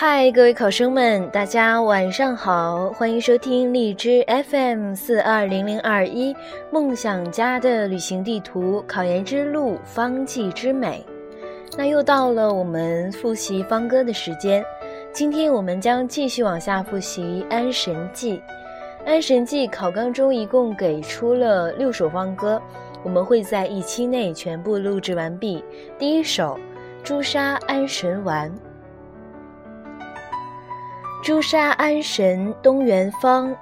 嗨，各位考生们，大家晚上好，欢迎收听荔枝 FM 四二零零二一梦想家的旅行地图，考研之路，方剂之美。那又到了我们复习方歌的时间，今天我们将继续往下复习《安神记》。《安神记》考纲中一共给出了六首方歌，我们会在一期内全部录制完毕。第一首《朱砂安神丸》。朱砂安神东元方，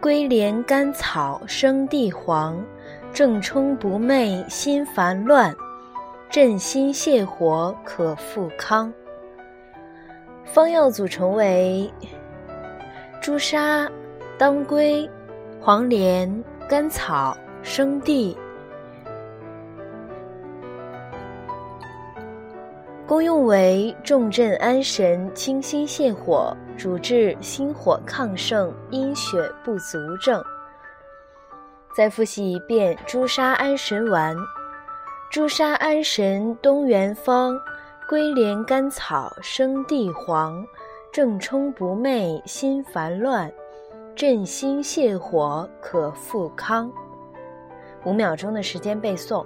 归莲甘草生地黄。正冲不寐心烦乱，镇心泻火可复康。方药组成为朱砂、当归、黄连、甘草、生地。功用为重镇安神、清心泻火，主治心火亢盛、阴血不足症。再复习一遍朱砂安神丸：朱砂安神东元方，归莲甘草生地黄。正冲不寐心烦乱，镇心泻火可复康。五秒钟的时间背诵。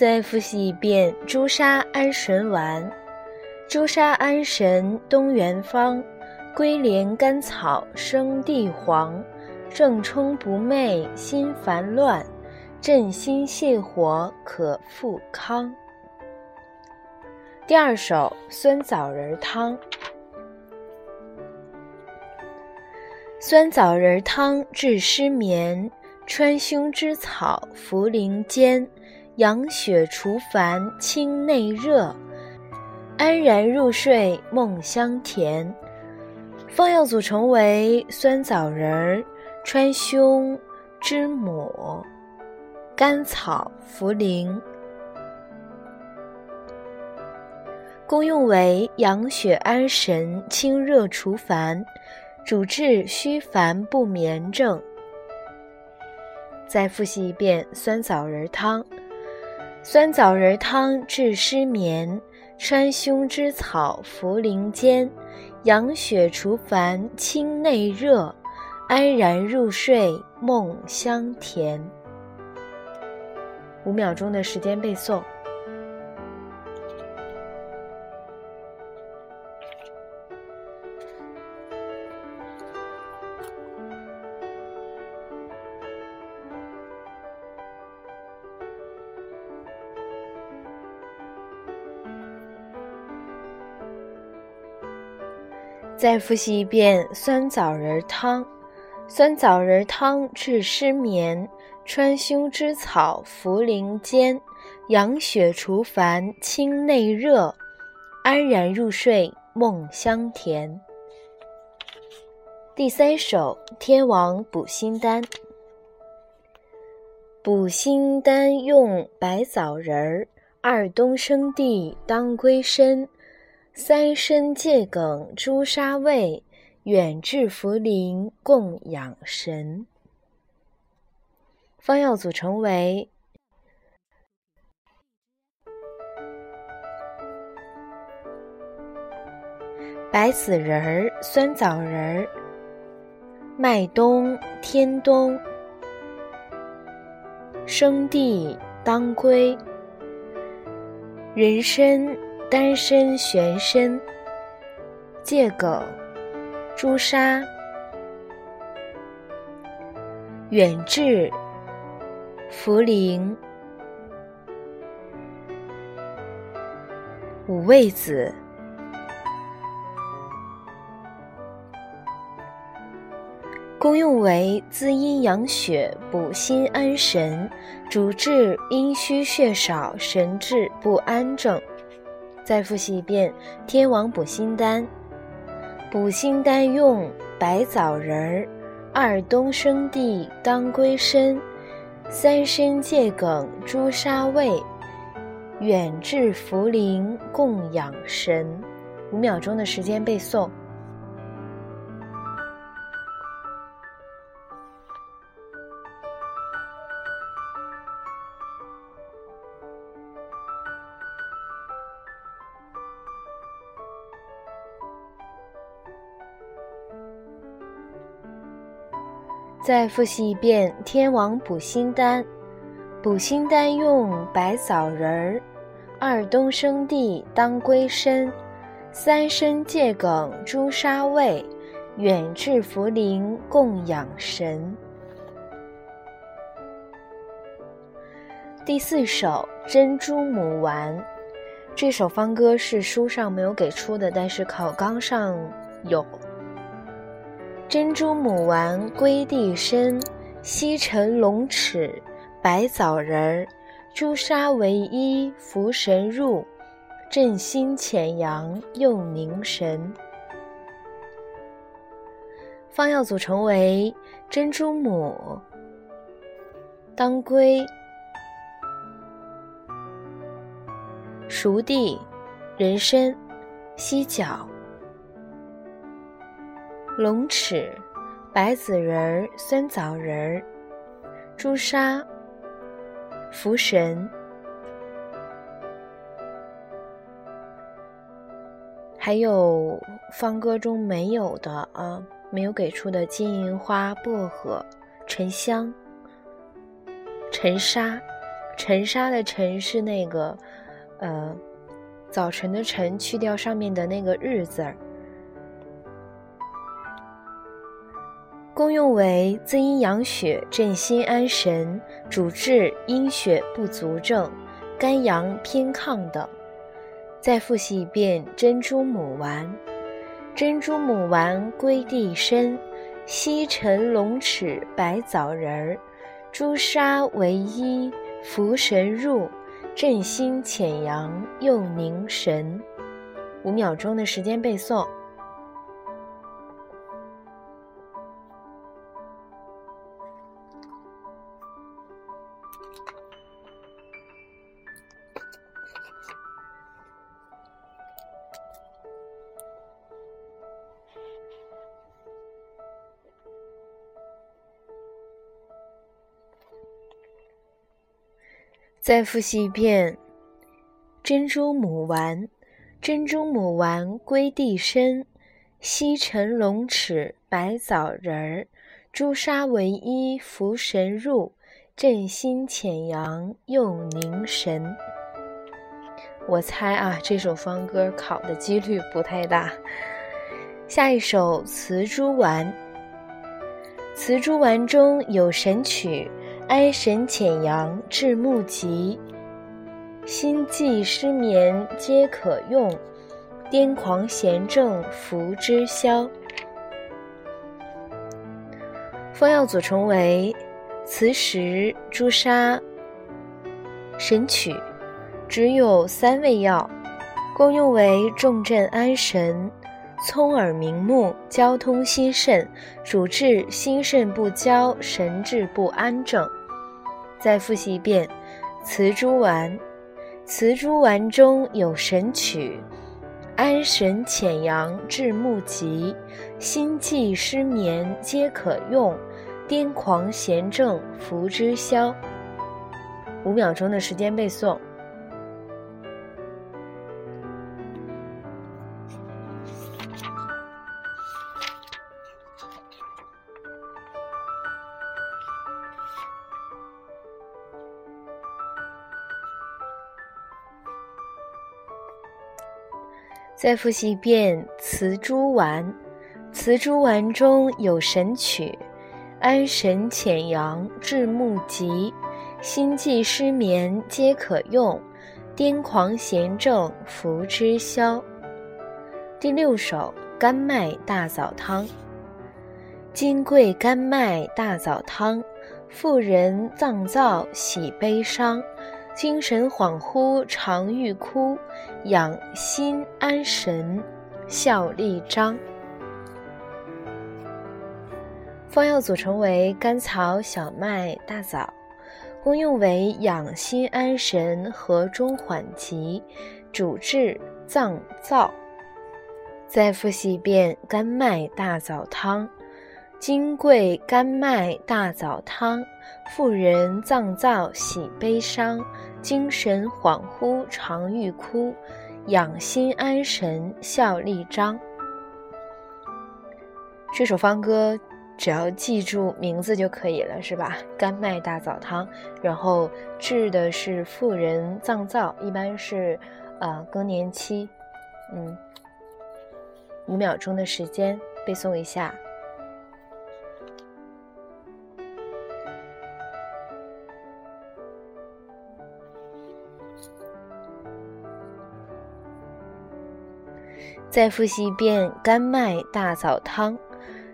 再复习一遍朱砂安神丸：朱砂安神东元方，归莲甘草生地黄。正冲不寐心烦乱，镇心泻火可复康。第二首酸枣仁汤。酸枣仁汤治失眠，川芎之草茯苓煎。养血除烦清内热，安然入睡梦香甜。方药组成为酸枣仁、川芎、知母、甘草、茯苓。功用为养血安神、清热除烦，主治虚烦不眠症。再复习一遍酸枣仁汤。酸枣仁汤治失眠，川芎之草茯苓煎，养血除烦清内热，安然入睡梦香甜。五秒钟的时间背诵。再复习一遍酸枣仁汤。酸枣仁汤治失眠，川芎之草茯苓煎，养血除烦清内热，安然入睡梦香甜。第三首天王补心丹。补心丹用白枣仁、二冬生地、当归参。三参借梗朱砂味，远志茯苓共养神。方药组成为白子仁儿、酸枣仁儿、麦冬、天冬、生地、当归、人参。丹参、玄参、桔梗、朱砂、远志、茯苓、五味子。功用为滋阴养血、补心安神，主治阴虚血少、神志不安症。再复习一遍天王补心丹。补心丹用白枣仁儿、二冬生地、当归参、三参桔梗朱砂味、远志茯苓共养神。五秒钟的时间背诵。再复习一遍：天王补心丹，补心丹用白枣仁儿，二冬生地当归参，三参桔梗朱砂味，远志茯苓供养神。第四首珍珠母丸，这首方歌是书上没有给出的，但是考纲上有。珍珠母丸归地参，西沉龙齿，白枣仁儿，朱砂为衣，服神入，镇心潜阳，又凝神。方药组成为珍珠母、当归、熟地、人参、犀角。龙齿、白子仁儿、酸枣仁儿、朱砂、茯神，还有方歌中没有的啊，没有给出的金银花、薄荷、沉香、沉沙。沉沙的沉是那个，呃，早晨的晨，去掉上面的那个日字儿。功用为滋阴养血、镇心安神，主治阴血不足症、肝阳偏亢等。再复习一遍：珍珠母丸，珍珠母丸归地参，西沉龙齿、白枣仁儿，朱砂为衣，服神入，镇心潜阳，又凝神。五秒钟的时间背诵。再复习一遍：珍珠母丸，珍珠母丸归地参，西沉龙齿，白枣仁儿，朱砂为衣，服神入，镇心潜阳，又凝神。我猜啊，这首方歌考的几率不太大。下一首磁珠丸，磁珠丸中有神曲。安神潜阳治目疾，心悸失眠皆可用，癫狂痫症服之消。方药组成为磁石、朱砂、神曲，只有三味药，功用为重镇安神、聪耳明目、交通心肾，主治心肾不交、神志不安症。再复习一遍，磁珠丸。磁珠丸中有神曲，安神潜阳治目疾，心悸失眠皆可用，癫狂痫症服之消。五秒钟的时间背诵。再复习一遍磁珠丸，磁珠丸中有神曲，安神潜阳治目疾，心悸失眠皆可用，癫狂痫症服之消。第六首甘麦大枣汤，金匮甘麦大枣汤，妇人脏燥喜悲伤。精神恍惚常欲哭，养心安神效力彰。方药组成为甘草、小麦、大枣，功用为养心安神、和中缓急，主治脏燥。再复习一遍甘麦大枣汤。金匮甘麦大枣汤，妇人脏燥喜悲伤，精神恍惚常欲哭，养心安神效力彰。这首方歌只要记住名字就可以了，是吧？甘麦大枣汤，然后治的是妇人脏燥，一般是呃更年期。嗯，五秒钟的时间背诵一下。再复习一遍甘麦大枣汤。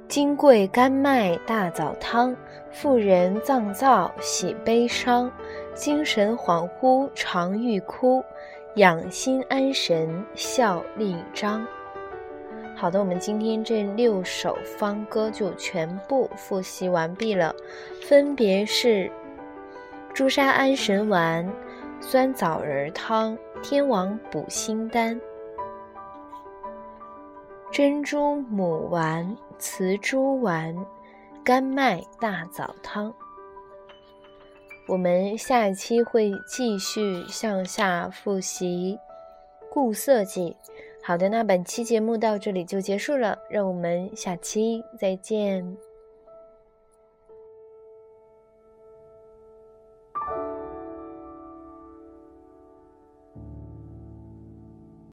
金桂甘麦大枣汤，妇人脏燥喜悲伤，精神恍惚常欲哭，养心安神效力张。好的，我们今天这六首方歌就全部复习完毕了，分别是朱砂安神丸、酸枣仁汤、天王补心丹。珍珠母丸、雌珠丸、甘麦大枣汤。我们下一期会继续向下复习固色剂。好的，那本期节目到这里就结束了，让我们下期再见。